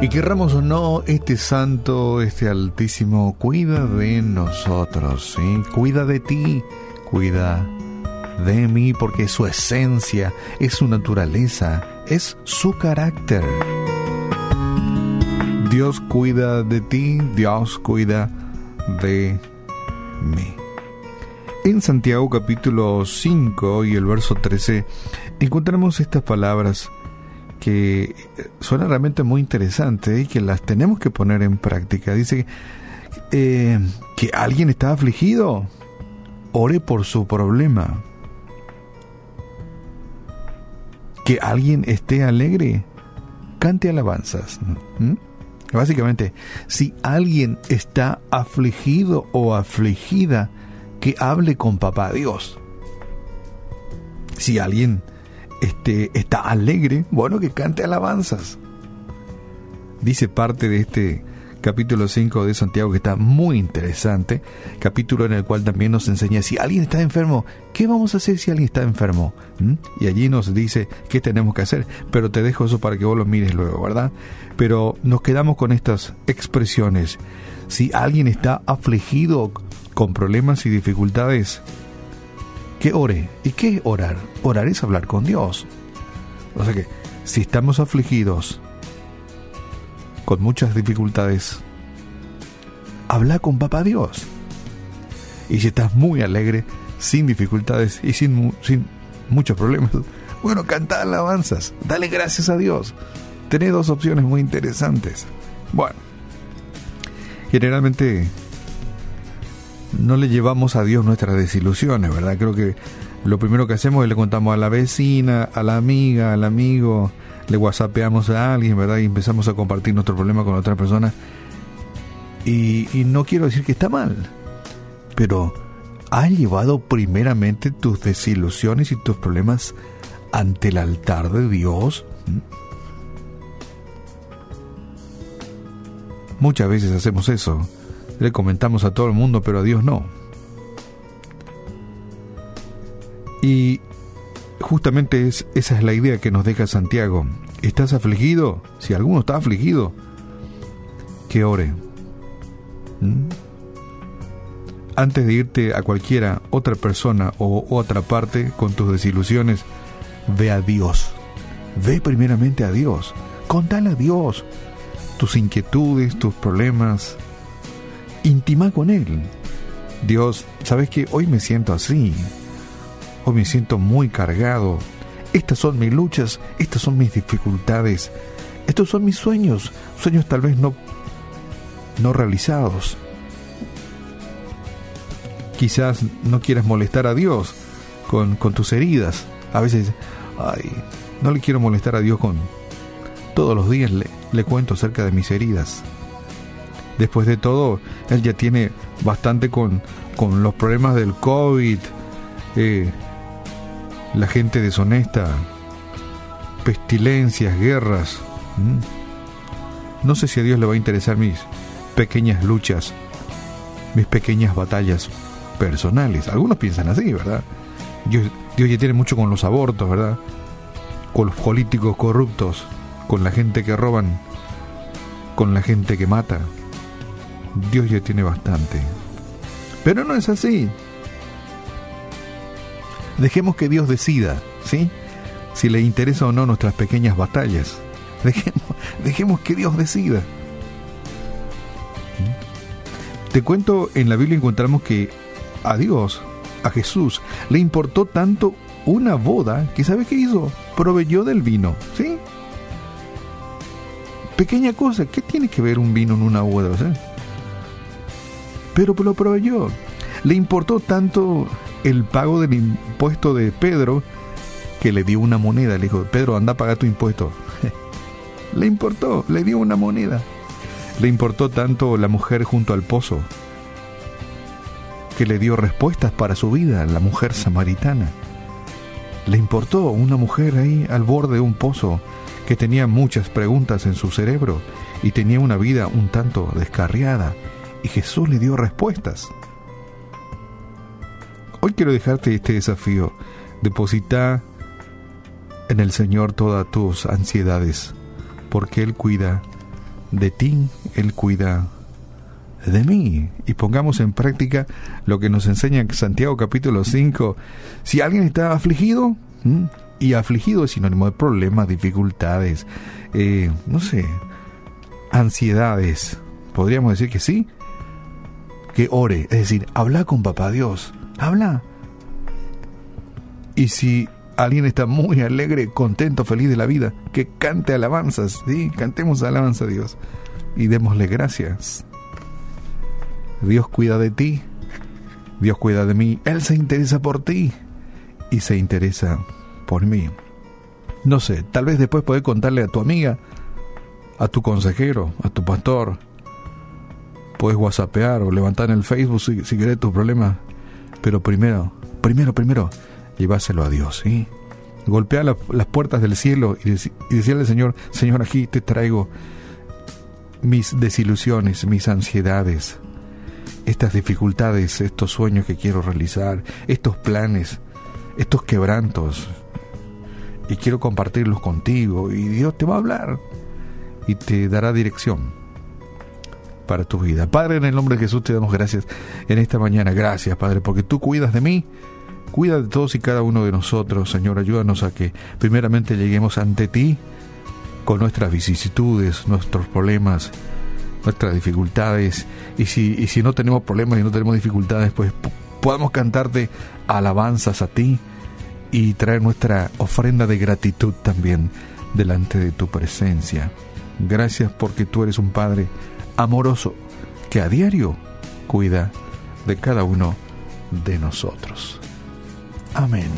Y querramos o no, este santo, este altísimo, cuida de nosotros, ¿sí? Cuida de ti, cuida de mí, porque su esencia, es su naturaleza, es su carácter. Dios cuida de ti, Dios cuida de mí. En Santiago capítulo 5 y el verso 13 encontramos estas palabras que suenan realmente muy interesantes y que las tenemos que poner en práctica. Dice eh, que alguien está afligido, ore por su problema. Que alguien esté alegre, cante alabanzas. Básicamente, si alguien está afligido o afligida, que hable con papá Dios. Si alguien este, está alegre, bueno, que cante alabanzas. Dice parte de este capítulo 5 de Santiago que está muy interesante, capítulo en el cual también nos enseña si alguien está enfermo, ¿qué vamos a hacer si alguien está enfermo? ¿Mm? Y allí nos dice qué tenemos que hacer, pero te dejo eso para que vos lo mires luego, ¿verdad? Pero nos quedamos con estas expresiones. Si alguien está afligido con problemas y dificultades, que ore. ¿Y qué es orar? Orar es hablar con Dios. O sea que si estamos afligidos, con muchas dificultades, habla con Papá Dios. Y si estás muy alegre, sin dificultades y sin, sin muchos problemas, bueno, canta alabanzas, dale gracias a Dios. Tenés dos opciones muy interesantes. Bueno, generalmente no le llevamos a Dios nuestras desilusiones, ¿verdad? Creo que lo primero que hacemos es le contamos a la vecina, a la amiga, al amigo, le whatsappeamos a alguien, ¿verdad? Y empezamos a compartir nuestro problema con otra persona. Y, y no quiero decir que está mal, pero ¿has llevado primeramente tus desilusiones y tus problemas ante el altar de Dios? ¿Mm? Muchas veces hacemos eso le comentamos a todo el mundo, pero a Dios no. Y justamente es, esa es la idea que nos deja Santiago. ¿Estás afligido? Si alguno está afligido, que ore. ¿Mm? Antes de irte a cualquiera otra persona o otra parte con tus desilusiones, ve a Dios. Ve primeramente a Dios. Contale a Dios tus inquietudes, tus problemas, intima con Él. Dios, ¿sabes que Hoy me siento así. Hoy me siento muy cargado. Estas son mis luchas, estas son mis dificultades. Estos son mis sueños, sueños tal vez no, no realizados. Quizás no quieras molestar a Dios con, tus heridas. A veces, ay, no le quiero molestar a Dios con... Todos los días le, le cuento acerca de mis heridas. Después de todo, él ya tiene bastante con, con los problemas del COVID, eh, la gente deshonesta, pestilencias, guerras. No sé si a Dios le va a interesar mis pequeñas luchas, mis pequeñas batallas personales. Algunos piensan así, ¿verdad? Dios, Dios ya tiene mucho con los abortos, ¿verdad? Con los políticos corruptos, con la gente que roban, con la gente que mata. Dios ya tiene bastante. Pero no es así. Dejemos que Dios decida, ¿sí? Si le interesa o no nuestras pequeñas batallas. Dejemos, dejemos que Dios decida. Te cuento, en la Biblia encontramos que a Dios, a Jesús, le importó tanto una boda que ¿sabe qué hizo? Proveyó del vino, ¿sí? Pequeña cosa, ¿qué tiene que ver un vino en una boda? Pero lo proveyó. Le importó tanto el pago del impuesto de Pedro que le dio una moneda. Le dijo, Pedro, anda a pagar tu impuesto. le importó, le dio una moneda. Le importó tanto la mujer junto al pozo que le dio respuestas para su vida, la mujer samaritana. Le importó una mujer ahí al borde de un pozo que tenía muchas preguntas en su cerebro y tenía una vida un tanto descarriada y Jesús le dio respuestas. Hoy quiero dejarte este desafío. Deposita en el Señor todas tus ansiedades, porque Él cuida de ti, Él cuida de mí. Y pongamos en práctica lo que nos enseña Santiago capítulo 5. Si alguien está afligido, y afligido es sinónimo de problemas, dificultades, eh, no sé, ansiedades, podríamos decir que sí, que ore, es decir, habla con papá Dios, habla. Y si alguien está muy alegre, contento, feliz de la vida, que cante alabanzas, ¿sí? Cantemos alabanza a Dios y démosle gracias. Dios cuida de ti, Dios cuida de mí, Él se interesa por ti y se interesa por mí. No sé, tal vez después podés contarle a tu amiga, a tu consejero, a tu pastor. Puedes whatsappear o levantar en el Facebook si, si querés tus problemas. Pero primero, primero, primero, lleváselo a Dios, ¿sí? Golpea las puertas del cielo y, y decirle al Señor, Señor, aquí te traigo mis desilusiones, mis ansiedades, estas dificultades, estos sueños que quiero realizar, estos planes, estos quebrantos, y quiero compartirlos contigo, y Dios te va a hablar y te dará dirección para tu vida. Padre, en el nombre de Jesús te damos gracias en esta mañana. Gracias, Padre, porque tú cuidas de mí Cuida de todos y cada uno de nosotros, Señor. Ayúdanos a que primeramente lleguemos ante ti con nuestras vicisitudes, nuestros problemas, nuestras dificultades. Y si, y si no tenemos problemas y no tenemos dificultades, pues podamos cantarte alabanzas a ti y traer nuestra ofrenda de gratitud también delante de tu presencia. Gracias porque tú eres un Padre amoroso que a diario cuida de cada uno de nosotros. Amén.